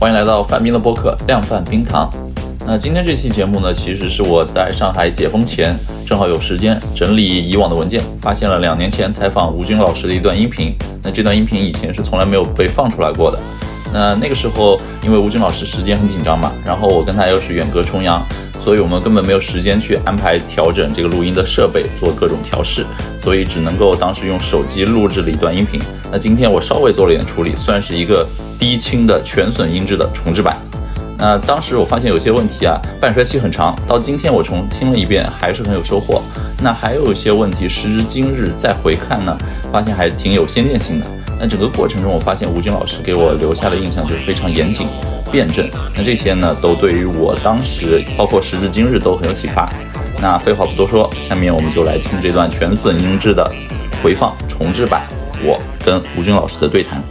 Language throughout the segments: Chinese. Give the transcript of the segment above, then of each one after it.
欢迎来到范冰的播客《量贩冰糖》。那今天这期节目呢，其实是我在上海解封前，正好有时间整理以往的文件，发现了两年前采访吴军老师的一段音频。那这段音频以前是从来没有被放出来过的。那那个时候，因为吴军老师时间很紧张嘛，然后我跟他又是远隔重洋，所以我们根本没有时间去安排调整这个录音的设备，做各种调试，所以只能够当时用手机录制了一段音频。那今天我稍微做了一点处理，算是一个。低清的全损音质的重制版，那当时我发现有些问题啊，半衰期很长。到今天我重听了一遍，还是很有收获。那还有一些问题，时至今日再回看呢，发现还挺有先见性的。那整个过程中，我发现吴军老师给我留下的印象就是非常严谨、辩证。那这些呢，都对于我当时，包括时至今日都很有启发。那废话不多说，下面我们就来听这段全损音质的回放重制版，我跟吴军老师的对谈。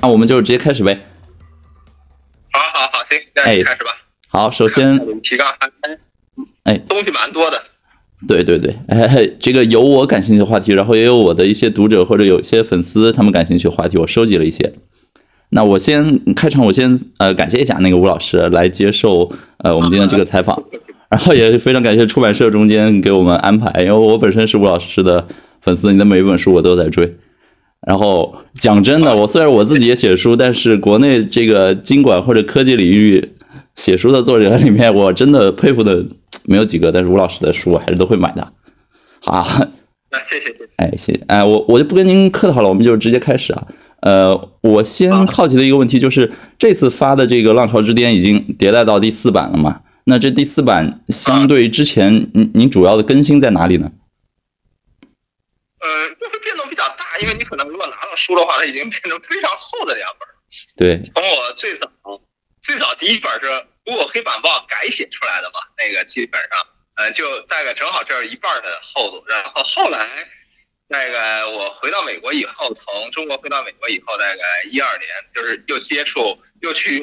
那我们就直接开始呗。好，好，好，行，那开始吧。好，首先提纲还哎，东西蛮多的。对对对，哎，这个有我感兴趣的话题，然后也有我的一些读者或者有一些粉丝他们感兴趣的话题，我收集了一些。那我先开场，我先呃感谢一下那个吴老师来接受呃我们今天这个采访，然后也非常感谢出版社中间给我们安排，因为我本身是吴老师的粉丝，你的每一本书我都在追。然后讲真的，我虽然我自己也写书，但是国内这个经管或者科技领域写书的作者里面，我真的佩服的没有几个。但是吴老师的书我还是都会买的。好，那谢谢，哎，谢，哎，我我就不跟您客套了，我们就直接开始啊。呃，我先好奇的一个问题就是，这次发的这个《浪潮之巅》已经迭代到第四版了嘛？那这第四版相对之前，您您主要的更新在哪里呢？呃，就是变动比较大，因为你可能如果拿到书的话，它已经变成非常厚的两本。对，从我最早最早第一本是如果黑板报改写出来的嘛，那个基本上，嗯，就大概正好这是一半的厚度。然后后来，那个我回到美国以后，从中国回到美国以后，大概一二年，就是又接触又去，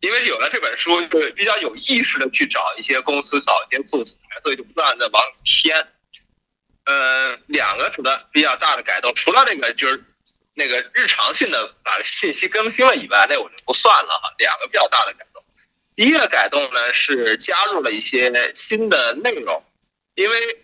因为有了这本书，就比较有意识的去找一些公司，找一些素材，所以就不断的往里添。呃，两个主的比较大的改动，除了那个就是那个日常性的把信息更新了以外，那我就不算了哈。两个比较大的改动，第一个改动呢是加入了一些新的内容，因为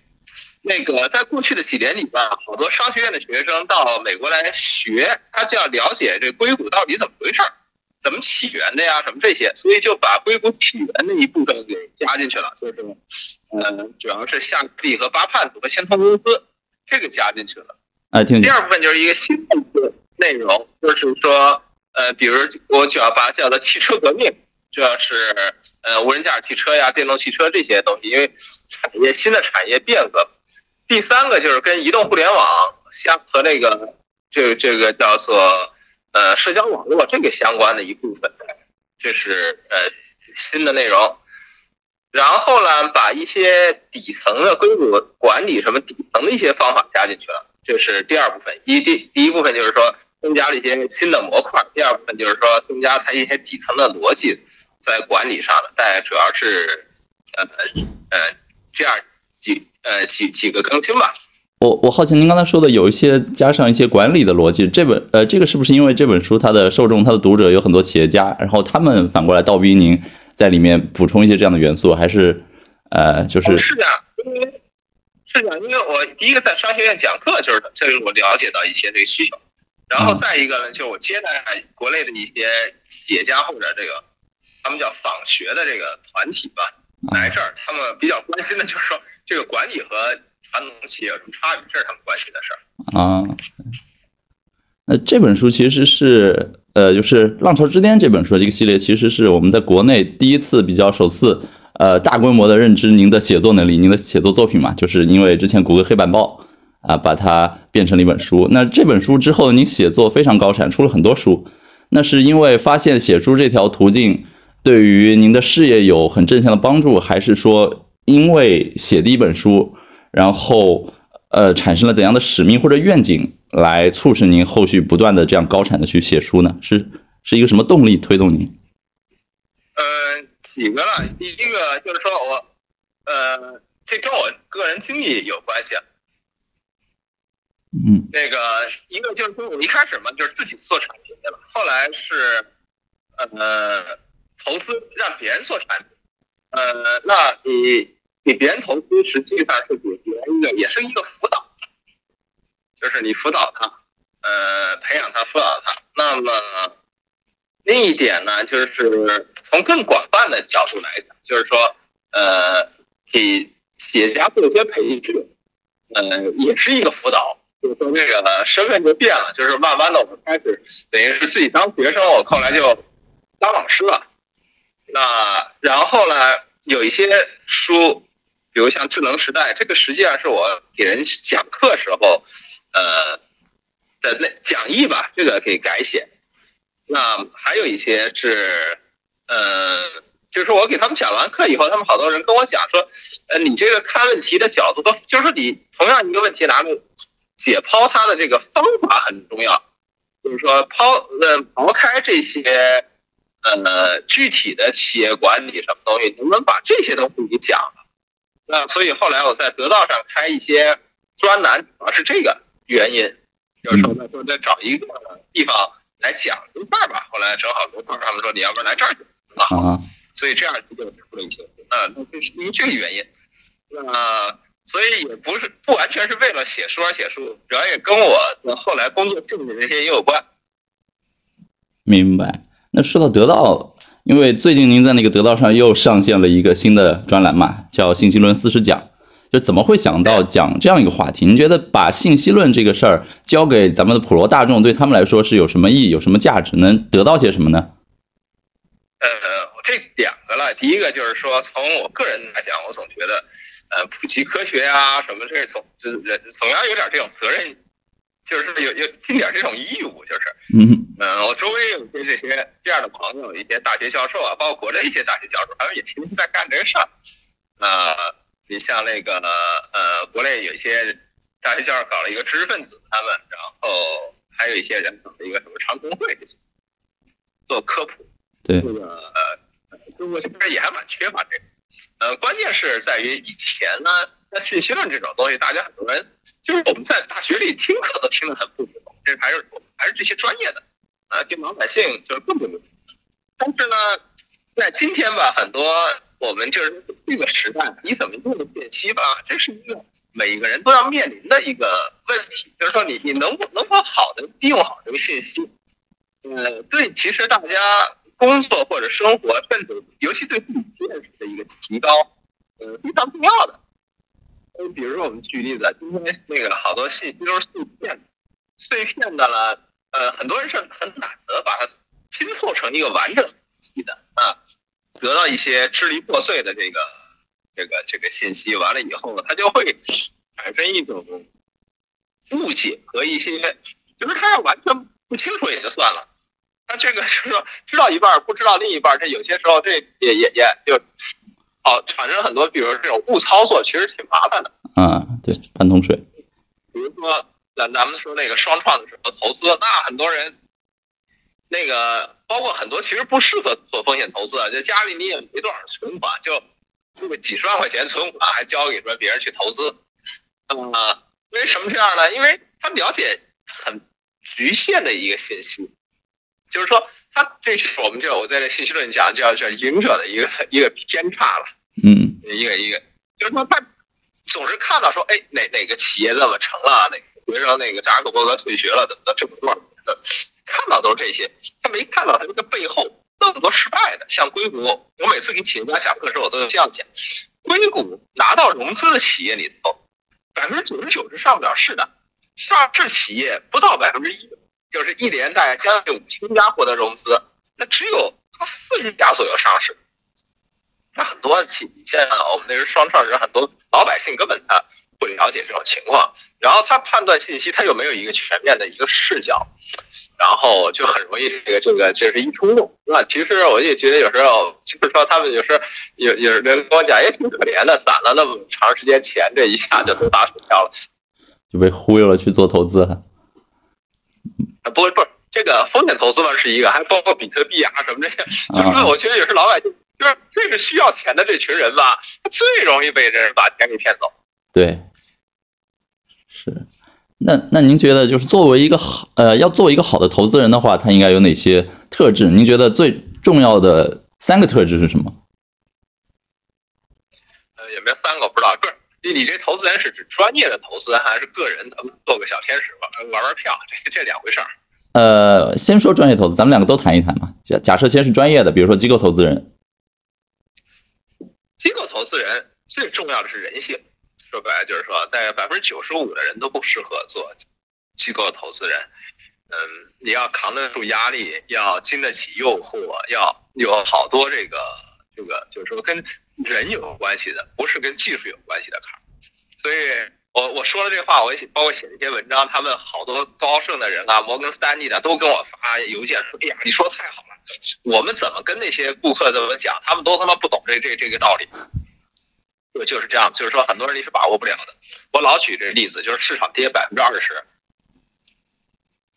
那个在过去的几年里边，好多商学院的学生到美国来学，他就要了解这硅谷到底怎么回事儿。怎么起源的呀？什么这些，所以就把硅谷起源那一部分给加进去了，就是，呃，主要是夏克立和巴盼组和先通公司这个加进去了。哎，听。第二部分就是一个新的内容，就是说，呃，比如我主要把它叫做汽车革命，主要是呃无人驾驶汽车呀、电动汽车这些东西，因为产业新的产业变革。第三个就是跟移动互联网相和那个这这个叫做。呃，社交网络这个相关的一部分，这是呃新的内容。然后呢，把一些底层的硅谷管理什么底层的一些方法加进去了，这是第二部分。一第第一部分就是说增加了一些新的模块，第二部分就是说增加它一些底层的逻辑在管理上的，但主要是呃呃这样几呃几几个更新吧。我我好奇，您刚才说的有一些加上一些管理的逻辑，这本呃，这个是不是因为这本书它的受众、它的读者有很多企业家，然后他们反过来倒逼您在里面补充一些这样的元素，还是呃，就是是的，因为是的，因为我第一个在商学院讲课，就是这是我了解到一些这个需求，然后再一个呢，就是我接待国内的一些企业家或者这个他们叫访学的这个团体吧，来这儿，他们比较关心的就是说这个管理和。传统企业有什么差别？这是他们关心的事儿啊。那这本书其实是呃，就是《浪潮之巅》这本书这个系列，其实是我们在国内第一次比较首次呃大规模的认知您的写作能力，您的写作作品嘛。就是因为之前谷歌黑板报啊，把它变成了一本书。那这本书之后，您写作非常高产，出了很多书。那是因为发现写书这条途径对于您的事业有很正向的帮助，还是说因为写第一本书？然后，呃，产生了怎样的使命或者愿景，来促使您后续不断的这样高产的去写书呢？是是一个什么动力推动您？呃，几个了，第一个就是说我，呃，这跟我个人经历有关系。嗯，那个一个就是说我一开始嘛，就是自己做产品对吧？后来是呃投资让别人做产品，呃，那你给别人投资实际上是给别人的也是一个辅导，就是你辅导他，呃，培养他，辅导他。那么另一点呢，就是从更广泛的角度来讲，就是说呃给企业家做一些培训，呃，也是一个辅导。就是说这个身份就变了，就是慢慢的我们开始等于是自己当学生，我后来就当老师了。那然后呢，有一些书，比如像《智能时代》，这个实际上是我给人讲课时候，呃的那讲义吧，这个可以改写。那还有一些是，呃，就是我给他们讲完课以后，他们好多人跟我讲说，呃，你这个看问题的角度都，就是你同样一个问题拿来。解剖它的这个方法很重要，就是说抛呃抛开这些呃具体的企业管理什么东西，能不能把这些东西给讲？那所以后来我在得道上开一些专栏，主要是这个原因，就是说说再找一个地方来讲一半吧。后来正好刘胖他们说你要不然来这儿去啊，所以这样就出了一些，那那这是因为这个原因，那。所以也不是不完全是为了写书而写书，主要也跟我的后来工作性质这些也有关。明白。那说到得到，因为最近您在那个得到上又上线了一个新的专栏嘛，叫《信息论四十讲》，就怎么会想到讲这样一个话题？您觉得把信息论这个事儿交给咱们的普罗大众，对他们来说是有什么意义、有什么价值，能得到些什么呢？呃，这两个了。第一个就是说，从我个人来讲，我总觉得。呃，普及科学呀，什么这总就人总要有点这种责任，就是有有尽点这种义务，就是嗯嗯，我周围有些这些这样的朋友，一些大学教授啊，包括国内一些大学教授，他们也天天在干这个事儿。啊，你像那个呃，国内有一些大学教授搞了一个知识分子，他们，然后还有一些人搞了一个什么长工会这些，做科普。对。这个呃，中国这边也还蛮缺乏这个。呃，关键是在于以前呢，那信息论这种东西，大家很多人就是我们在大学里听课都听得很不懂，这还是还是这些专业的，呃，给老百姓就是更不懂。但是呢，在今天吧，很多我们就是这个时代，你怎么用信息吧，这是一个每一个人都要面临的一个问题，就是说你你能不能否好的利用好这个信息？呃，对，其实大家。工作或者生活，甚至尤其对自己见识的一个提高，呃，非常重要的。就，比如说我们举例子，今天那个好多信息都是碎片的，碎片的了，呃，很多人是很懒得把它拼凑成一个完整体的啊，得到一些支离破碎的这个这个这个信息，完了以后呢，他就会产生一种误解和一些，就是他要完全不清楚也就算了。那这个是说知道一半不知道另一半，这有些时候这也也也就，哦，产生很多，比如这种误操作，其实挺麻烦的。啊，对，半桶水。比如说咱咱们说那个双创的时候投资，那很多人，那个包括很多其实不适合做风险投资啊，就家里你也没多少存款，就这个几十万块钱存款还交给说别人去投资，啊，为什么这样呢？因为他了解很局限的一个信息。就是说，他 这是我们这我在这信息论讲叫叫赢者的一个一个偏差了，嗯，一个一个，就是说他总是看到说，哎，哪哪个企业怎么成了，哪比如说那个扎克伯格退学了，怎么这么多的，看到都是这些，他没看到他这个背后那么多失败的，像硅谷，我每次给企业家讲课的时候，我都这样讲，硅谷拿到融资的企业里头，百分之九十九是上不了市的，上市企业不到百分之一。就是一年大概将近五千家获得融资，那只有四十家左右上市。那很多企现在我们那是双创人，很多老百姓根本他不了解这种情况，然后他判断信息他又没有一个全面的一个视角，然后就很容易这个这个就是一冲动。那其实我也觉得有时候就是说他们有时有有人跟我讲也挺可怜的，攒了那么长时间钱，这一下就都打水漂了，就被忽悠了去做投资。不不是这个风险投资嘛是一个，还包括比特币啊什么这些，就是我觉得也是老百姓，就是这个需要钱的这群人吧，他最容易被人把钱给骗走。对，是，那那您觉得就是作为一个好呃，要做一个好的投资人的话，他应该有哪些特质？您觉得最重要的三个特质是什么？呃，也没有三个？我不知道。不是你你这投资人是指专业的投资，还是个人咱们做个小天使玩玩玩票？这这两回事儿。呃，先说专业投资，咱们两个都谈一谈嘛。假假设先是专业的，比如说机构投资人。机构投资人最重要的是人性。说白了就是说，大概百分之九十五的人都不适合做机构投资人。嗯，你要扛得住压力，要经得起诱惑，要有好多这个这个，就是说跟人有关系的，不是跟技术有关系的坎儿。所以我我说了这话，我也包括写一些文章，他们好多高盛的人啊，摩根斯丹利的都跟我发邮件说：“哎呀，你说太好了，我们怎么跟那些顾客怎么讲？他们都他妈不懂这这这个道理。”就就是这样，就是说很多人你是把握不了的。我老举这例子，就是市场跌百分之二十，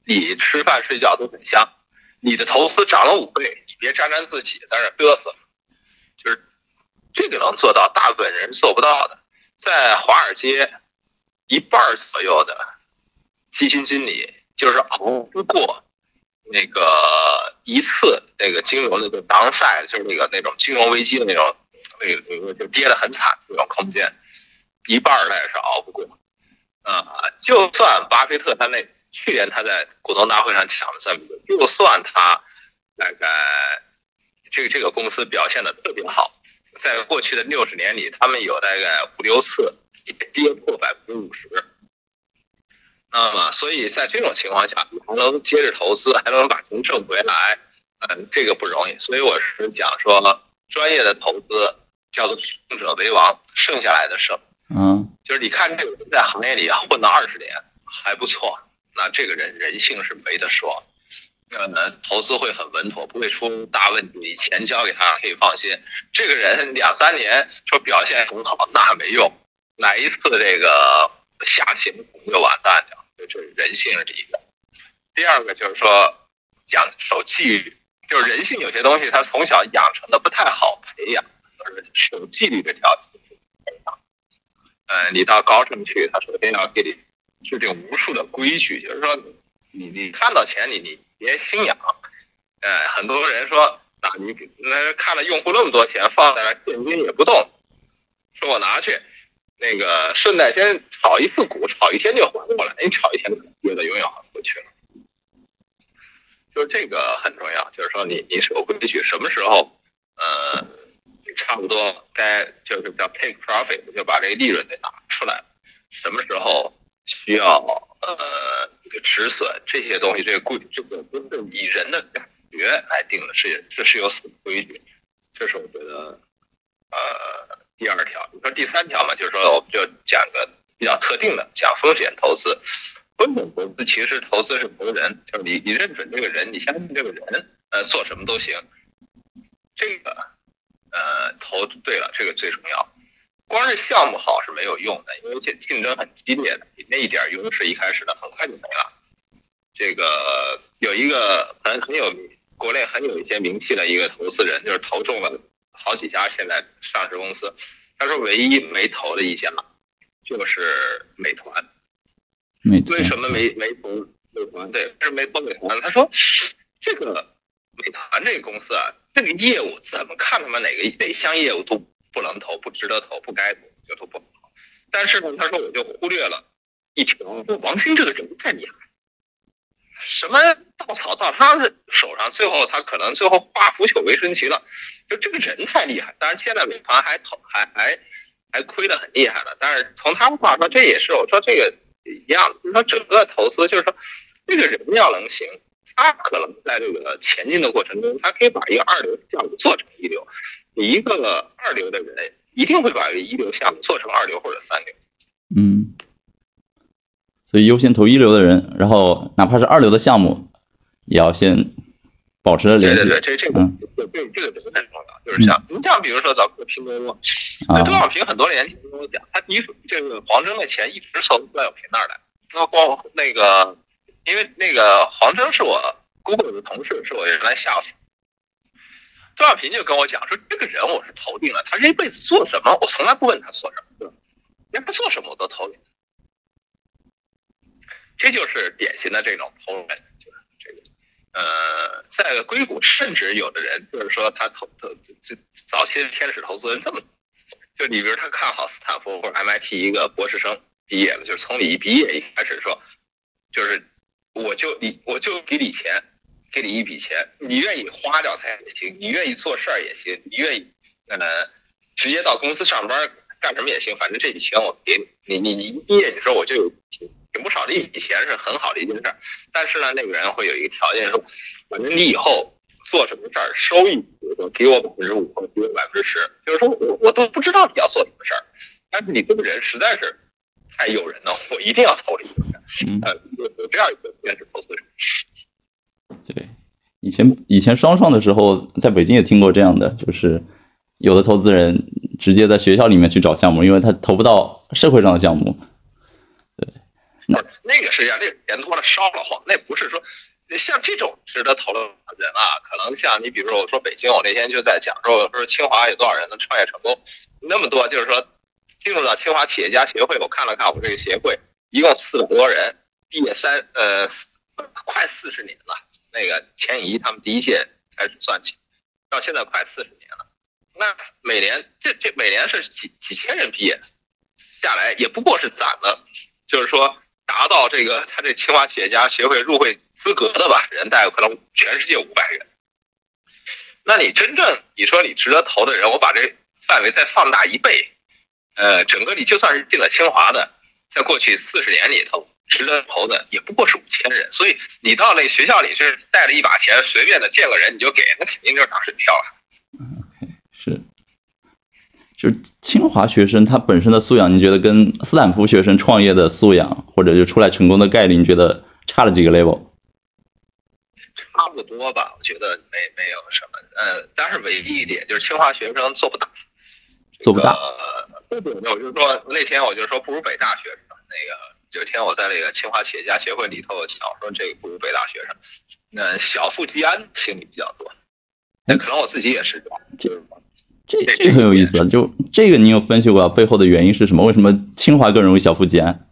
你吃饭睡觉都很香，你的投资涨了五倍，你别沾沾自喜在那嘚瑟。这个能做到，大部分人是做不到的。在华尔街，一半左右的基金经理就是熬不过那个一次那个金融的就当赛，就是那个那种金融危机的那种。那个那个就跌得很惨，那种空间，一半儿他也是熬不过。啊，就算巴菲特他那去年他在股东大会上讲了这么多，就算他大概这个这个公司表现的特别好，在过去的六十年里，他们有大概五六次跌破百分之五十。那么，所以在这种情况下，还能接着投资，还能把钱挣回来，嗯，这个不容易。所以我是讲说，专业的投资。叫做胜者为王，剩下来的胜。嗯，就是你看这个人在行业里混了二十年还不错，那这个人人性是没得说，呃，投资会很稳妥，不会出大问题，钱交给他可以放心。这个人两三年说表现很好，那没用，哪一次这个下行就完蛋了。这是人性是第一个，第二个就是说讲守纪律，就是人性有些东西他从小养成的不太好培养。守纪律这条，呃，你到高盛去，他首先要给你制定无数的规矩，就是说，你你看到钱，你你别心痒，呃，很多人说啊，你那看了用户那么多钱放在那现金也不动，说我拿去，那个顺带先炒一次股，炒一天就还过来，你炒一天觉得永远还不去了，就这个很重要，就是说你你守规矩，什么时候，呃。差不多该就是叫 take profit，就把这个利润得拿出来。什么时候需要呃止损这些东西，这个规这个都是以人的感觉来定的，是这是有死规矩。这是我觉得呃第二条。你说第三条嘛，就是说我们就讲个比较特定的，讲风险投资。风险投资其实投资是投人，就是你你认准这个人，你相信这个人，呃做什么都行。这个。呃，投对了，这个最重要。光是项目好是没有用的，因为竞竞争很激烈的，你那一点优势一开始的很快就没了。这个有一个很很有国内很有一些名气的一个投资人，就是投中了好几家现在上市公司。他说唯一没投的一家就是美团。美团为什么没没投美团？对，为什么没投美团？他说这个美团这个公司啊。这个业务怎么看？他妈哪个哪项业务都不能投，不值得投，不该投就投不投。但是呢，他说我就忽略了一条，王兴这个人太厉害，什么稻草到他的手上，最后他可能最后化腐朽为神奇了。就这个人太厉害，当然现在美团还投还还还亏得很厉害了。但是从他的话说，这也是我说这个一样，就是说整个投资就是说这个人要能行。他可能在这个前进的过程中，他可以把一个二流项目做成一流。你一个二流的人，一定会把一个一流项目做成二流或者三流。嗯，所以优先投一流的人，然后哪怕是二流的项目，也要先保持联系。对对对，这这个这这个人很重要。就是像你像比如说咱们的拼多多，那周小平很多年前跟我讲，他第一这个黄峥的钱一直从段小平那儿来，那光那个。因为那个黄峥是我 Google 的同事，是我原来下属。周小平就跟我讲说，这个人我是投定了，他这一辈子做什么，我从来不问他做什么，连他做什么我都投。这就是典型的这种投人，就是这个，呃，在硅谷，甚至有的人就是说他投投这早期的天使投资人这么，就你比如他看好斯坦福或者 MIT 一个博士生毕业了，就是从你一毕业一开始说，就是我就你我就给你钱，给你一笔钱，你愿意花掉它也行，你愿意做事儿也行，你愿意呃直接到公司上班干什么也行，反正这笔钱我给你，你你你一毕业你说我就有。挺不少的一笔钱是很好的一件事儿，但是呢，那个人会有一个条件说，反正你以后做什么事儿，收益比如说给我百分之五或者给我百分之十，就是说我我都不知道你要做什么事儿，但是你这个人实在是太诱人了，我一定要投你一个，呃，有这样一个投资人。对，以前以前双创的时候，在北京也听过这样的，就是有的投资人直接在学校里面去找项目，因为他投不到社会上的项目。对那个实际上，那钱多了烧了慌，那不是说像这种值得讨论的人啊，可能像你，比如说我说北京，我那天就在讲说，说清华有多少人能创业成功，那么多，就是说进入到清华企业家协会，我看了看我们这个协会，一共四百多人，毕业三呃快四十年了，那个钱乙他们第一届开始算起，到现在快四十年了，那每年这这每年是几几千人毕业下来，也不过是攒了，就是说。达到这个他这清华企业家协会入会资格的吧人，大概可能全世界五百人。那你真正你说你值得投的人，我把这范围再放大一倍，呃，整个你就算是进了清华的，在过去四十年里头值得投的也不过是五千人。所以你到那学校里是带了一把钱，随便的见个人你就给，那肯定就是打水漂了。是。就是清华学生他本身的素养，你觉得跟斯坦福学生创业的素养，或者就出来成功的概率，你觉得差了几个 level？差不多吧，我觉得没没有什么，呃，但是唯一一点就是清华学生做不大，做不大。不不，我就说那天我就说不如北大学生。那个有一天我在那个清华企业家协会里头讲说这个不如北大学生，那小富即安心理比较多。那可能我自己也是这样。这这很有意思啊！就这个，你有分析过背后的原因是什么？为什么清华更容易小富即安？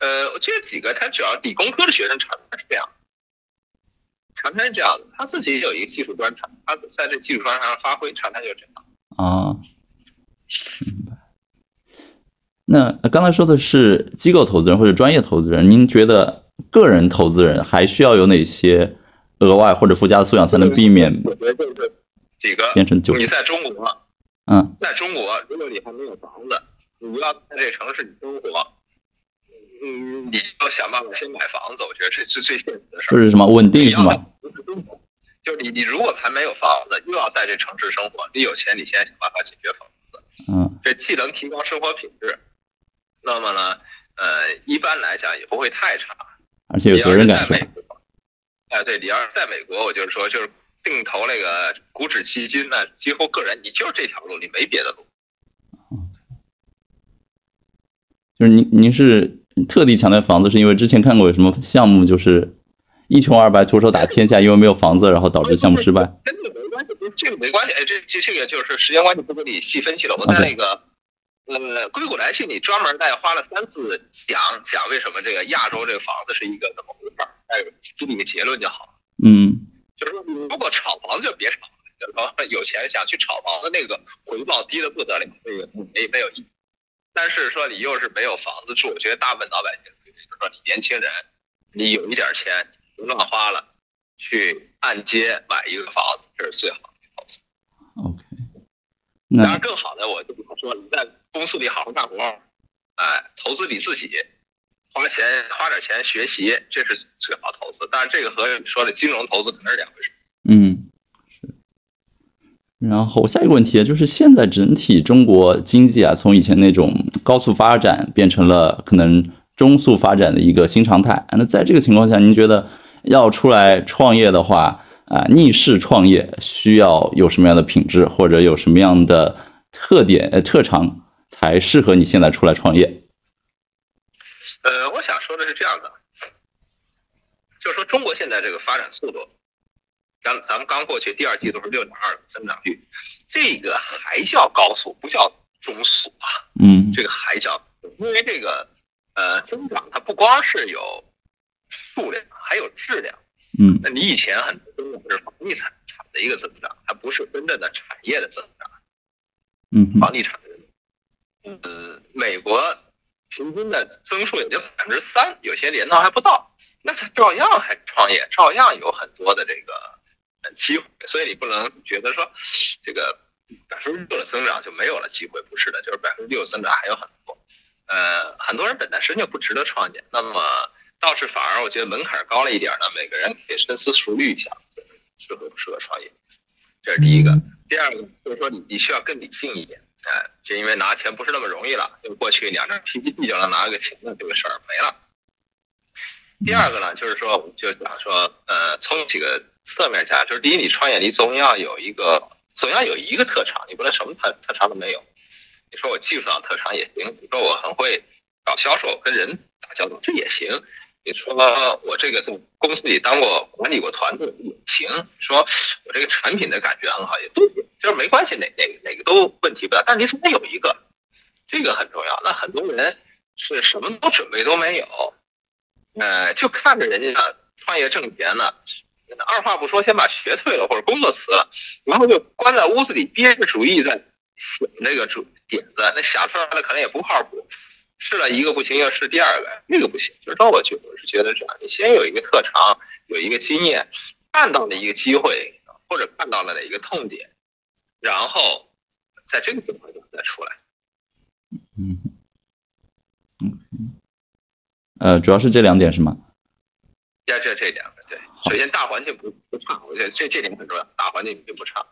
呃，这几个他主要理工科的学生常常是这样，常常是这样的。他自己有一个技术专长，他在这技术专长上发挥，常常就这样。啊，明白。那刚才说的是机构投资人或者专业投资人，您觉得个人投资人还需要有哪些额外或者附加的素养，才能避免？我觉得就是。几个变成？你在中国，嗯，在中国，如果你还没有房子，你要在这城市里生活，嗯，你就要想办法先买房子。我觉得这是最现实的事儿。就是什么稳定是吗？就是你，你如果还没有房子，又要在这城市生活，你有钱，你先想办法解决房子。嗯，这既能提高生活品质，那么呢，呃，一般来讲也不会太差。而且有责任感。哎，对，你要是在美国，我就是说，就是。定投那个股指基金，那几乎个人你就是这条路，你没别的路。就是您您是特地强调房子，是因为之前看过有什么项目，就是一穷二白徒手打天下，因为没有房子，然后导致项目失败。关系，这个没关系。哎，这这这个就是时间关系，不跟你细分析了。我在那个呃硅谷来信里专门在花了三次讲讲为什么这个亚洲这个房子是一个怎么回事儿，哎，给你个结论就好。嗯。就是说，如果炒房就别炒，就是说有钱想去炒房的那个回报低的不得了，那个没没有意义。但是说你又是没有房子住，我觉得大部分老百姓，就是说你年轻人，你有一点钱不乱花了，去按揭买一个房子，这是最好的投资。OK，当然更好的，我就说你在公司里好好干活，哎，投资你自己。花钱花点钱学习，这是最好投资。但是这个和你说的金融投资可能是两回事。嗯，是。然后下一个问题就是，现在整体中国经济啊，从以前那种高速发展变成了可能中速发展的一个新常态。那在这个情况下，您觉得要出来创业的话啊，逆势创业需要有什么样的品质，或者有什么样的特点呃特长，才适合你现在出来创业？呃，我想说的是这样的，就是说中国现在这个发展速度，咱咱们刚过去第二季度是六点二增长率，这个还叫高速，不叫中速啊。嗯，这个还叫，因为这个，呃，增长它不光是有数量，还有质量。嗯。那你以前很多增长是房地产产的一个增长，它不是真正的产业的增长。嗯房地产，呃，美国平均的增速也就百分之三，有些年头还不到，那它照样还创业，照样有很多的这个呃机会，所以你不能觉得说这个百分之六的增长就没有了机会，不是的，就是百分之六增长还有很多，呃，很多人本来身就不值得创业，那么倒是反而我觉得门槛高了一点呢，每个人可以深思熟虑一下，适合不适合创业，这是第一个。第二个就是说你你需要更理性一点，哎，就因为拿钱不是那么容易了，就过去两张 PPT 就能拿个钱的这个事儿没了。第二个呢，就是说，我就讲说，呃，从几个侧面讲，就是第一，你创业你总要有一个，总要有一个特长，你不能什么特特长都没有。你说我技术上特长也行，你说我很会搞销售，跟人打交道，这也行。你说我这个在公司里当过管理过团队也行，说我这个产品的感觉很好也都，就是没关系，哪哪哪个都问题不大。但你总得有一个，这个很重要。那很多人是什么都准备都没有，呃，就看着人家创业挣钱呢，二话不说先把学退了或者工作辞了，然后就关在屋子里憋着主意在想这个主点子，那想出来的可能也不靠谱。试了一个不行，要试第二个，那个不行。就是说，我觉我是觉得这样，你先有一个特长，有一个经验，看到了一个机会，或者看到了哪一个痛点，然后在这个情况下再出来。嗯嗯呃，主要是这两点是吗？这这这两个对，首先大环境不不差，我觉得这这点很重要，大环境并不差。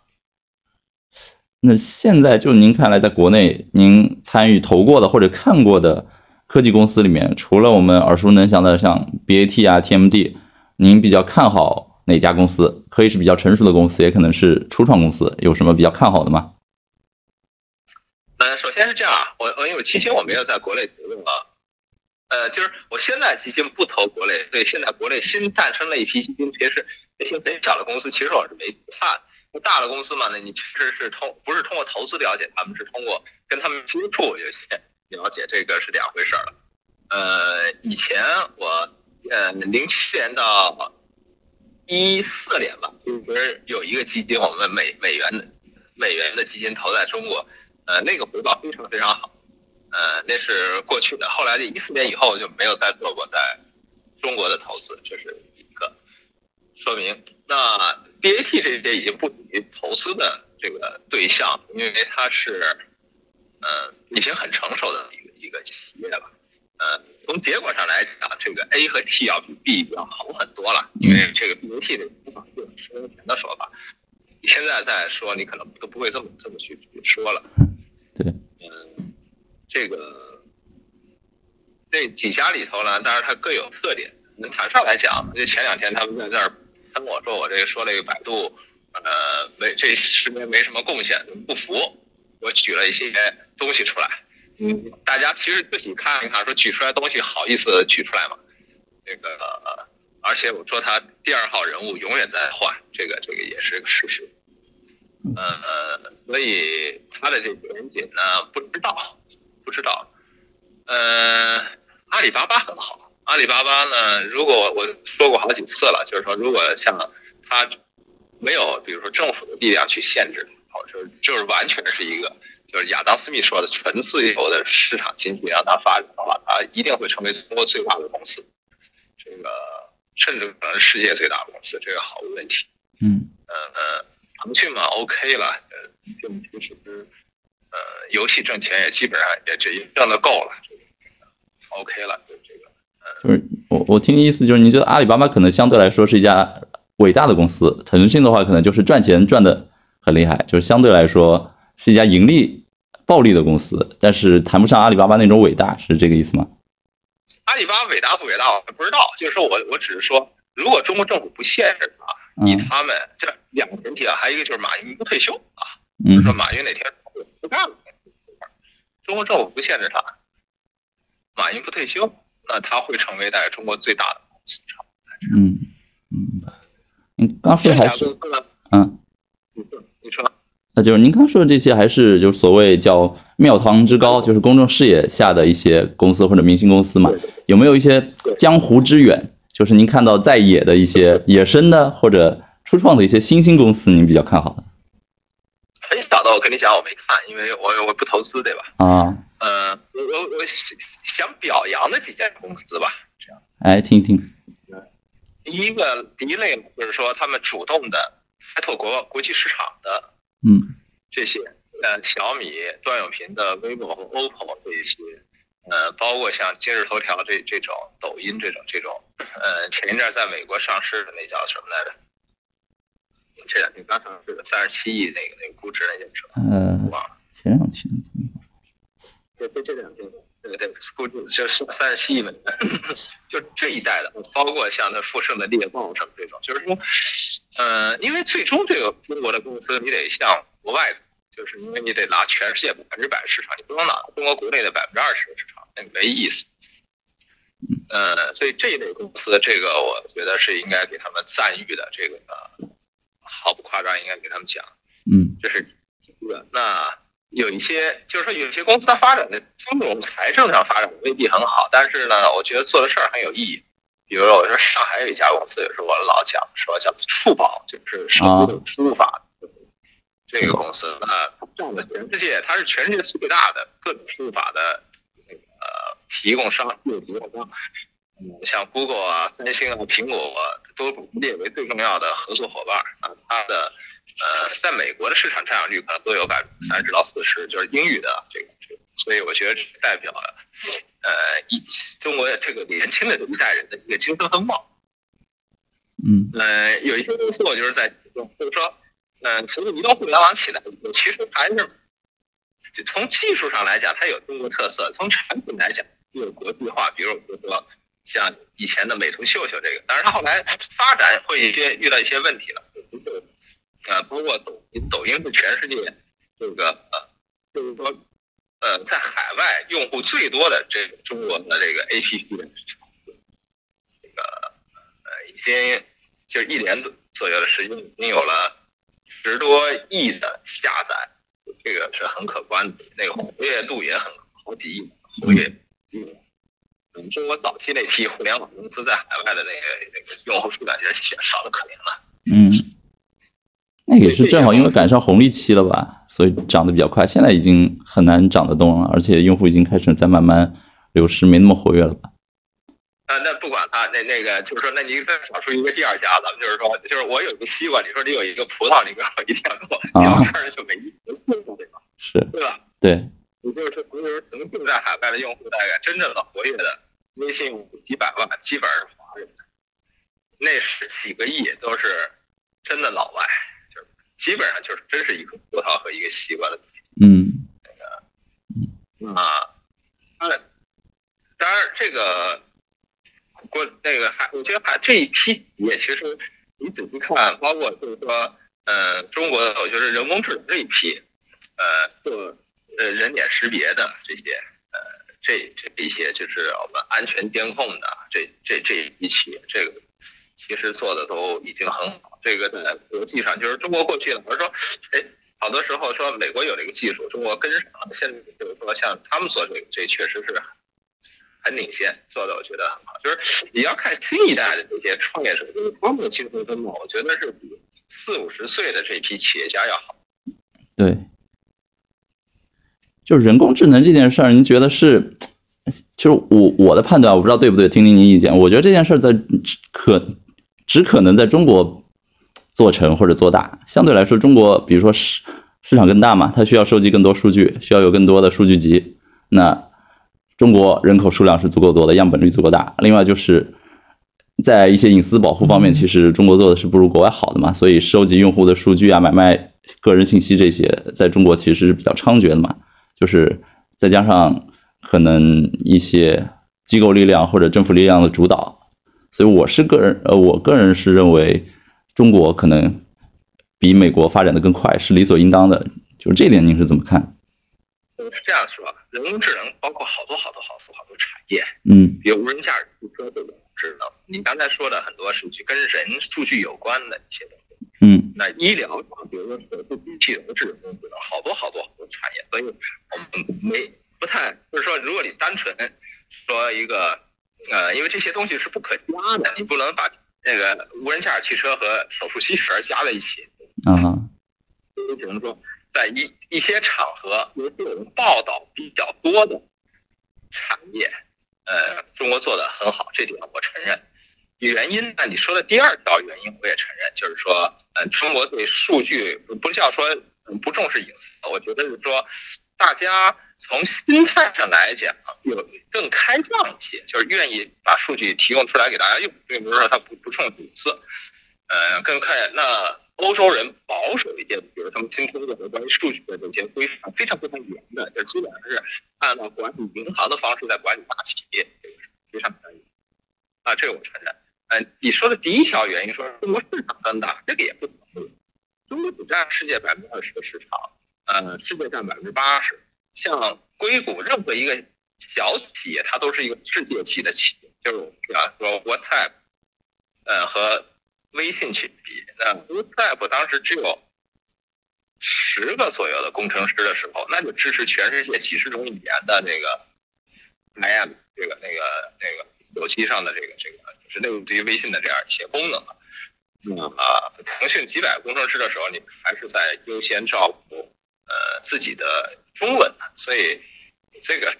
那现在就您看来，在国内您参与投过的或者看过的科技公司里面，除了我们耳熟能详的像 BAT 啊、TMD，您比较看好哪家公司？可以是比较成熟的公司，也可能是初创公司，有什么比较看好的吗？呃，首先是这样啊，我我因为基金我没有在国内投入啊，呃，就是我现在基金不投国内，对，现在国内新诞生了一批基金，其实那些很小的公司，其实我是没看。大的公司嘛，那你其实是通不是通过投资了解他们，是通过跟他们接触有些了解，这个是两回事儿了。呃，以前我呃零七年到一四年吧，就是有一个基金，我们美美元的美元的基金投在中国，呃，那个回报非常非常好。呃，那是过去的，后来的一四年以后就没有再做过在中国的投资，这是一个说明。那 BAT 这些已经不属于投资的这个对象，因为它是呃已经很成熟的一个一个企业了。呃，从结果上来讲，这个 A 和 T 要比 B 要好很多了，因为这个 BAT 的说法是十年前的说法，你现在再说，你可能都不会这么这么去说了。对，嗯，这个这几家里头呢，当然它各有特点。能谈上来讲，就前两天他们在这儿跟我说，我这个说这个百度，呃，没这十年没什么贡献，不服。我举了一些东西出来，嗯，大家其实自己看一看，说举出来东西好意思举出来吗？这个，而且我说他第二号人物永远在换，这个这个也是个事实。呃，所以他的这个严谨呢，不知道，不知道。呃，阿里巴巴很好，阿里巴巴呢，如果我说过好几次了，就是说，如果像它没有，比如说政府的力量去限制，哦，就是就是完全是一个，就是亚当斯密说的纯自由的市场经济让它发展的话，它一定会成为中国最大的公司，这个甚至可能世界最大的公司，这个毫无问题。嗯呃，腾讯嘛，OK 了，呃，就其实呃，游戏挣钱也基本上也这挣的够了，OK 了，就是我我听意思就是，您觉得阿里巴巴可能相对来说是一家伟大的公司，腾讯的话可能就是赚钱赚的很厉害，就是相对来说是一家盈利暴利的公司，但是谈不上阿里巴巴那种伟大，是这个意思吗？阿里巴巴伟大不伟大我不知道，就是说我我只是说，如果中国政府不限制啊，以他们这两个前提啊，还有一个就是马云不退休啊，就是说马云哪天不干了，中国政府不限制他，马云不退休，那他会成为在中国最大的公司。嗯，明白。你刚说还是？嗯，你说那就是您刚说的这些，还是就是所谓叫庙堂之高，就是公众视野下的一些公司或者明星公司嘛？有没有一些江湖之远，就是您看到在野的一些野生的或者初创的一些新兴公司，您比较看好的？我跟你讲，我没看，因为我我不投资，对吧？啊，呃，我我我想表扬的几家公司吧，这样。哎，听一听。第一个第一类就是说，他们主动的开拓国国际市场的。嗯，这些呃，小米、段永平的 vivo 和 OPPO 这一些，呃，包括像今日头条这这种、抖音这种这种，呃，前一阵在美国上市的那叫什么来着？这两天刚上市的三十七亿那个那个估值那件事，呃，忘了。前两天对对这两天，对对，估值就是三十七亿美元，就这一代的，包括像那富盛的猎豹什么这种，就是说。呃，因为最终这个中国的公司，你得向国外走，就是因为你得拿全世界百分之百市场，你不能拿中国国内的百分之二十的市场，那没意思。呃，所以这一类公司，这个我觉得是应该给他们赞誉的，这个毫不夸张，应该给他们讲。嗯，这是一个。那有一些，就是说有些公司它发展的金融、财政上发展未必很好，但是呢，我觉得做的事儿很有意义。比如说，我说上海有一家公司，也是我老讲说叫触宝，就是手机支付法这个公司。那占了全世界，它是全世界最大的各种输入法的那个提供商，业提供商。嗯，像 Google 啊、三星啊、苹果啊都列为最重要的合作伙伴啊。它的呃，在美国的市场占有率可能都有百分之三十到四十，就是英语的这个。所以我觉得代表了。呃，一中国这个年轻的这一代人的一个精神风貌。嗯，呃，有一些公司我就是在，就是说，呃，随着移动互联网起来，其实还是从技术上来讲，它有中国特色；从产品来讲，有国际化。比如说，像以前的美图秀秀这个，但是它后来发展会一些遇到一些问题了，呃，包括抖音，抖音是全世界这个呃，就是说。呃，在海外用户最多的这中国的这个 A P P 这个呃，已经就一年左右的时间，已经有了十多亿的下载，这个是很可观的。那个活跃度也很好几亿活跃。嗯，中国早期那批互联网公司在海外的那个那个用户数量也是少的可怜了。嗯，那也是正好因为赶上红利期了吧。所以涨得比较快，现在已经很难涨得动了，而且用户已经开始在慢慢流失，没那么活跃了吧？啊，那不管他，那那个就是说，那你再找出一个第二家，咱们就是说，就是我有一个西瓜，你说你有一个葡萄，你给我一定要跟我聊天儿就没意思，对吧？是，对吧？对。你就是说，就是腾讯在海外的用户大概真正的活跃的微信几百万，基本上是华人，那十几个亿都是真的老外。就是基本上就是真是一个葡萄和一个西瓜的比。嗯，那个，啊，那，当然这个国那个还，我觉得还这一批企业，其实你仔细看，包括就是说，呃，中国的，我觉得人工智能这一批，呃，做呃人脸识别的这些，呃，这这一些就是我们安全监控的这这这一些，这个。其实做的都已经很好，这个在国际上就是中国过去了。我说，哎，好多时候说美国有这个技术，中国跟上了。现在就是说，像他们做这个，这确实是很领先，做的我觉得很好。就是你要看新一代的这些创业者，他们的技术风貌，我觉得是比四五十岁的这批企业家要好。对，就人工智能这件事儿，您觉得是？就是我我的判断，我不知道对不对，听听您意见。我觉得这件事儿在可。只可能在中国做成或者做大，相对来说，中国比如说市市场更大嘛，它需要收集更多数据，需要有更多的数据集。那中国人口数量是足够多的，样本率足够大。另外就是在一些隐私保护方面，其实中国做的是不如国外好的嘛。所以收集用户的数据啊，买卖个人信息这些，在中国其实是比较猖獗的嘛。就是再加上可能一些机构力量或者政府力量的主导。所以我是个人，呃，我个人是认为中国可能比美国发展的更快，是理所应当的。就是这点，您是怎么看？是这样说，人工智能包括好多好多好多好多产业，嗯，比如无人驾驶汽车这种智能，你刚才说的很多数据跟人数据有关的一些东西，嗯，那医疗，比如说手术机器人智能智能，好多好多好多产业，所以我们没不太就是说，如果你单纯说一个呃，因为这些东西是不可加的，你不能把那个无人驾驶汽车和手术吸舌加在一起。啊，就只能说在一一些场合，因为有人报道比较多的产业，呃，中国做的很好，这点我承认。原因呢？你说的第二条原因我也承认，就是说，嗯，中国对数据不叫说不重视隐私，我觉得是说，大家从心态上来讲有更开放一些，就是愿意把数据提供出来给大家用，并不是说他不不重视隐私，呃，更看那欧洲人保守一点，比如他们今天的关于数据的这些规范非常非常严的，就基本上是按照管理银行的方式在管理大企业，这个是非常可以啊，这个我承认。嗯，你说的第一条原因说中国市场更大，这个也不对。中国只占世界百分之二十的市场，呃，世界占百分之八十。像硅谷任何一个小企业，它都是一个世界级的企业。就是比方说 WhatsApp，呃，和微信去比，那 WhatsApp 当时只有十个左右的工程师的时候，那就支持全世界几十种语言的这个 IM，这个那个那个手机上的这个这个就。是内部对于微信的这样一些功能啊，啊，腾讯几百工程师的时候，你还是在优先照顾呃自己的中文，所以这个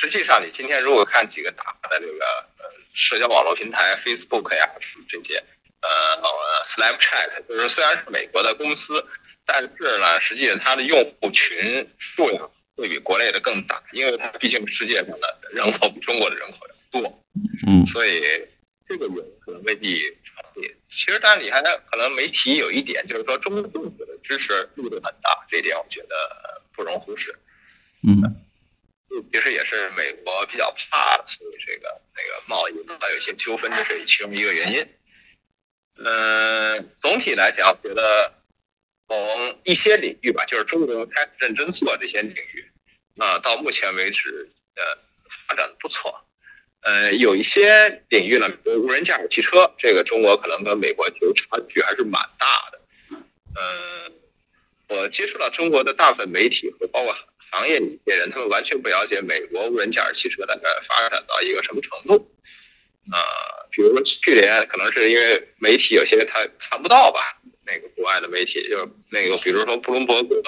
实际上你今天如果看几个大的这个呃社交网络平台，Facebook 呀什么这些，呃，Snapchat，就是虽然是美国的公司，但是呢，实际上它的用户群数量会比国内的更大，因为它毕竟世界上的人口比中国的人口要多，嗯，所以。这个有可能未必成立。其实，但你还可能没提有一点，就是说中国政府的支持力度很大，这一点我觉得不容忽视。嗯，其实也是美国比较怕，所以这个那个贸易还有一些纠纷，这是其中一个原因。嗯，总体来讲，觉得从一些领域吧，就是中国开始认真做这些领域，啊，到目前为止，呃，发展的不错。呃，有一些领域呢，比如无人驾驶汽车，这个中国可能跟美国其实差距还是蛮大的。嗯，我接触到中国的大部分媒体和包括行业一些人，他们完全不了解美国无人驾驶汽车大概发展到一个什么程度。啊，比如说去年可能是因为媒体有些他看不到吧，那个国外的媒体就是那个，比如说布隆伯格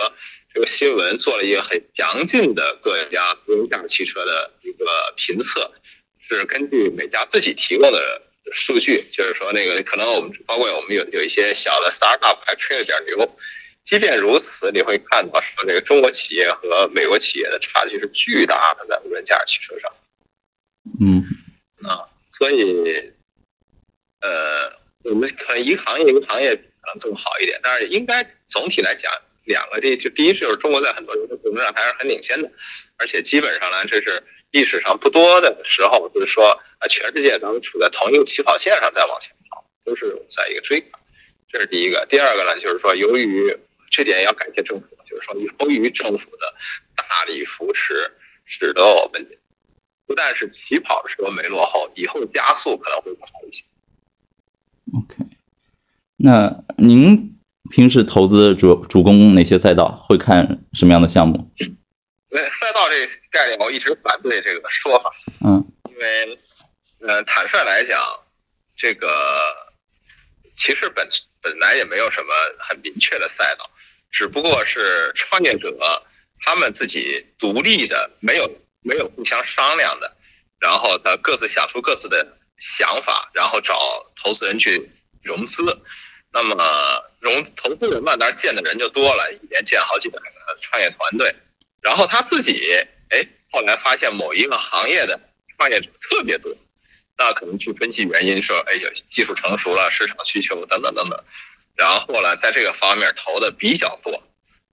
这个新闻做了一个很详尽的各家无人驾驶汽车的一个评测。是根据每家自己提供的数据，就是说那个可能我们包括我们有有一些小的 startup 还吹了点牛。即便如此，你会看到说这个中国企业和美国企业的差距是巨大的，在无人驾驶汽车上。嗯，啊，所以呃，我们可能一个行业一个行业可能更好一点，但是应该总体来讲，两个这就第一就是中国在很多部分上还是很领先的，而且基本上呢，这是。历史上不多的时候，就是说啊，全世界都处在同一个起跑线上再往前跑，都是在一个追赶。这是第一个。第二个呢，就是说，由于这点要感谢政府，就是说，由于政府的大力扶持，使得我们不但是起跑的时候没落后，以后加速可能会快一些。OK，那您平时投资主主攻哪些赛道？会看什么样的项目？那赛道这概念，我一直反对这个说法。嗯，因为，呃，坦率来讲，这个其实本本来也没有什么很明确的赛道，只不过是创业者他们自己独立的，没有没有互相商量的，然后他各自想出各自的想法，然后找投资人去融资。那么融投资人嘛，当然见的人就多了，一年见好几百个创业团队。然后他自己，哎，后来发现某一个行业的创业者特别多，那可能去分析原因，说，哎呀，技术成熟了，市场需求等等等等，然后呢，在这个方面投的比较多，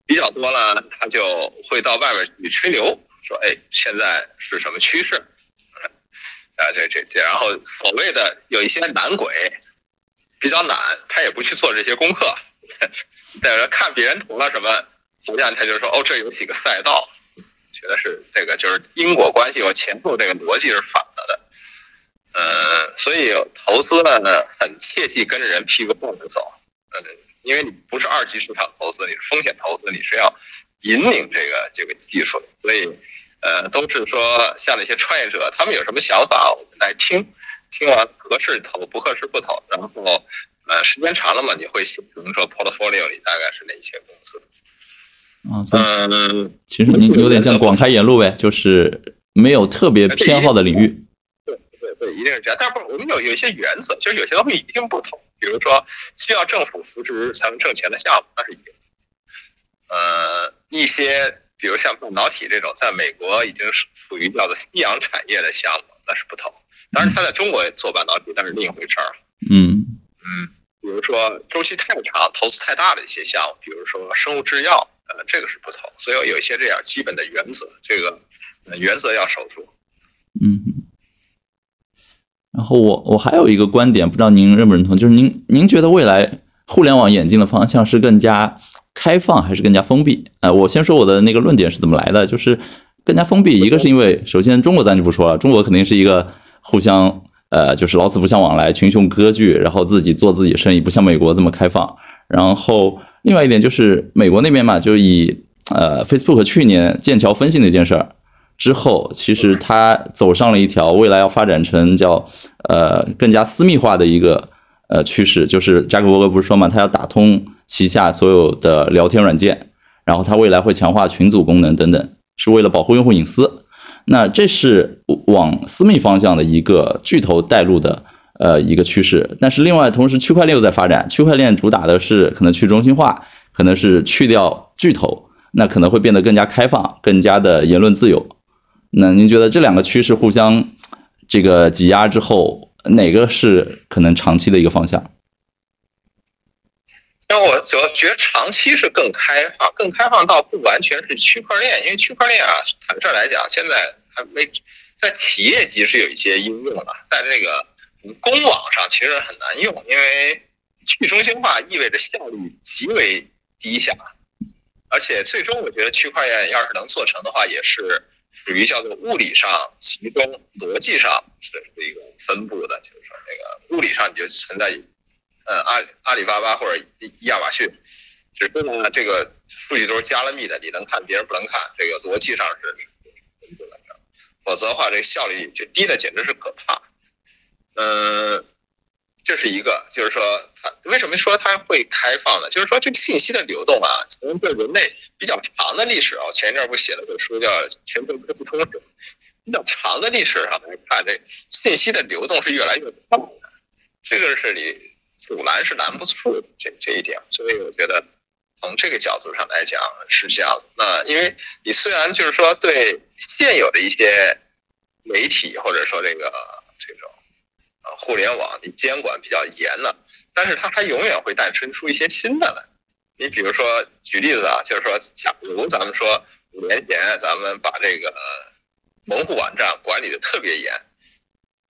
比较多了，他就会到外面去吹牛，说，哎，现在是什么趋势？啊，这这这，然后所谓的有一些男鬼，比较难，他也不去做这些功课，在看别人投了什么。不像他就说哦，这有几个赛道，觉得是这个就是因果关系和前后这个逻辑是反了的，呃，所以投资呢很切记跟着人屁股后面走，呃，因为你不是二级市场投资，你是风险投资，你是要引领这个这个技术，所以呃，都是说像那些创业者，他们有什么想法，我们来听，听完合适投，不合适不投，然后呃，时间长了嘛，你会形成说 portfolio 里大概是哪些公司。嗯，嗯，其实您有点像广开言路呗，就是没有特别偏好的领域。对对对，一定是这样。但是不，我们有有一些原则，就是有些东西一定不投。比如说，需要政府扶持才能挣钱的项目，那是一定。呃，一些比如像半导体这种，在美国已经属于叫做夕阳产业的项目，那是不同。当然，他在中国也做半导体，但是另一回事儿。嗯嗯，比如说周期太长、投资太大的一些项目，比如说生物制药。呃，这个是不投，所以有一些这样基本的原则，这个原则要守住。嗯，然后我我还有一个观点，不知道您认不认同，就是您您觉得未来互联网演进的方向是更加开放还是更加封闭？呃，我先说我的那个论点是怎么来的，就是更加封闭，一个是因为首先中国咱就不说了，中国肯定是一个互相呃就是老死不相往来、群雄割据，然后自己做自己生意，不像美国这么开放，然后。另外一点就是美国那边嘛，就以呃 Facebook 去年剑桥分析那件事儿之后，其实它走上了一条未来要发展成叫呃更加私密化的一个呃趋势。就是扎克伯格不是说嘛，他要打通旗下所有的聊天软件，然后他未来会强化群组功能等等，是为了保护用户隐私。那这是往私密方向的一个巨头带路的。呃，一个趋势，但是另外同时，区块链又在发展。区块链主打的是可能去中心化，可能是去掉巨头，那可能会变得更加开放，更加的言论自由。那您觉得这两个趋势互相这个挤压之后，哪个是可能长期的一个方向？那我主要觉得长期是更开放，更开放到不完全是区块链，因为区块链啊，坦率来讲，现在还没在企业级是有一些应用的，在这个。公网上其实很难用，因为去中心化意味着效率极为低下，而且最终我觉得区块链要是能做成的话，也是属于叫做物理上集中，逻辑上是一个分布的，就是说那个物理上你就存在，呃阿阿里巴巴或者亚马逊，只是呢这个数据都是加了密的，你能看别人不能看，这个逻辑上是分布的，否则的话这个效率就低的简直是可怕。嗯，这是一个，就是说，它为什么说它会开放呢？就是说，这个信息的流动啊，从对人类比较长的历史啊，前一阵不写了本书叫《全球科技通史》，比较长的历史上来看，这信息的流动是越来越快的，这个是你阻拦是拦不住的，这这一点。所以我觉得，从这个角度上来讲是这样子。那因为你虽然就是说对现有的一些媒体或者说这个这种。互联网你监管比较严了，但是它还永远会诞生出一些新的来。你比如说举例子啊，就是说，假如咱们说五年前咱们把这个门户网站管理的特别严，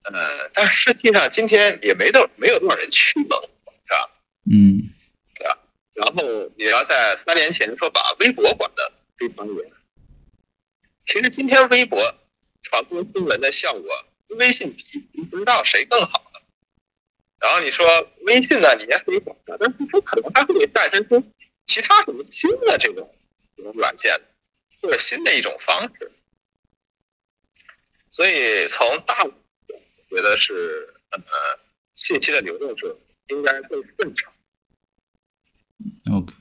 呃，但实际上今天也没多没有多少人去门户，是吧？嗯，对吧？然后你要在三年前说把微博管的非常严，其实今天微博传播新闻的效果。微信比你不知道谁更好了，然后你说微信呢，你也可以管它，但是它可能还会诞生出其他什么新的这种软件，或者新的一种方式。所以从大觉得是呃信息的流动是应该更顺畅。OK，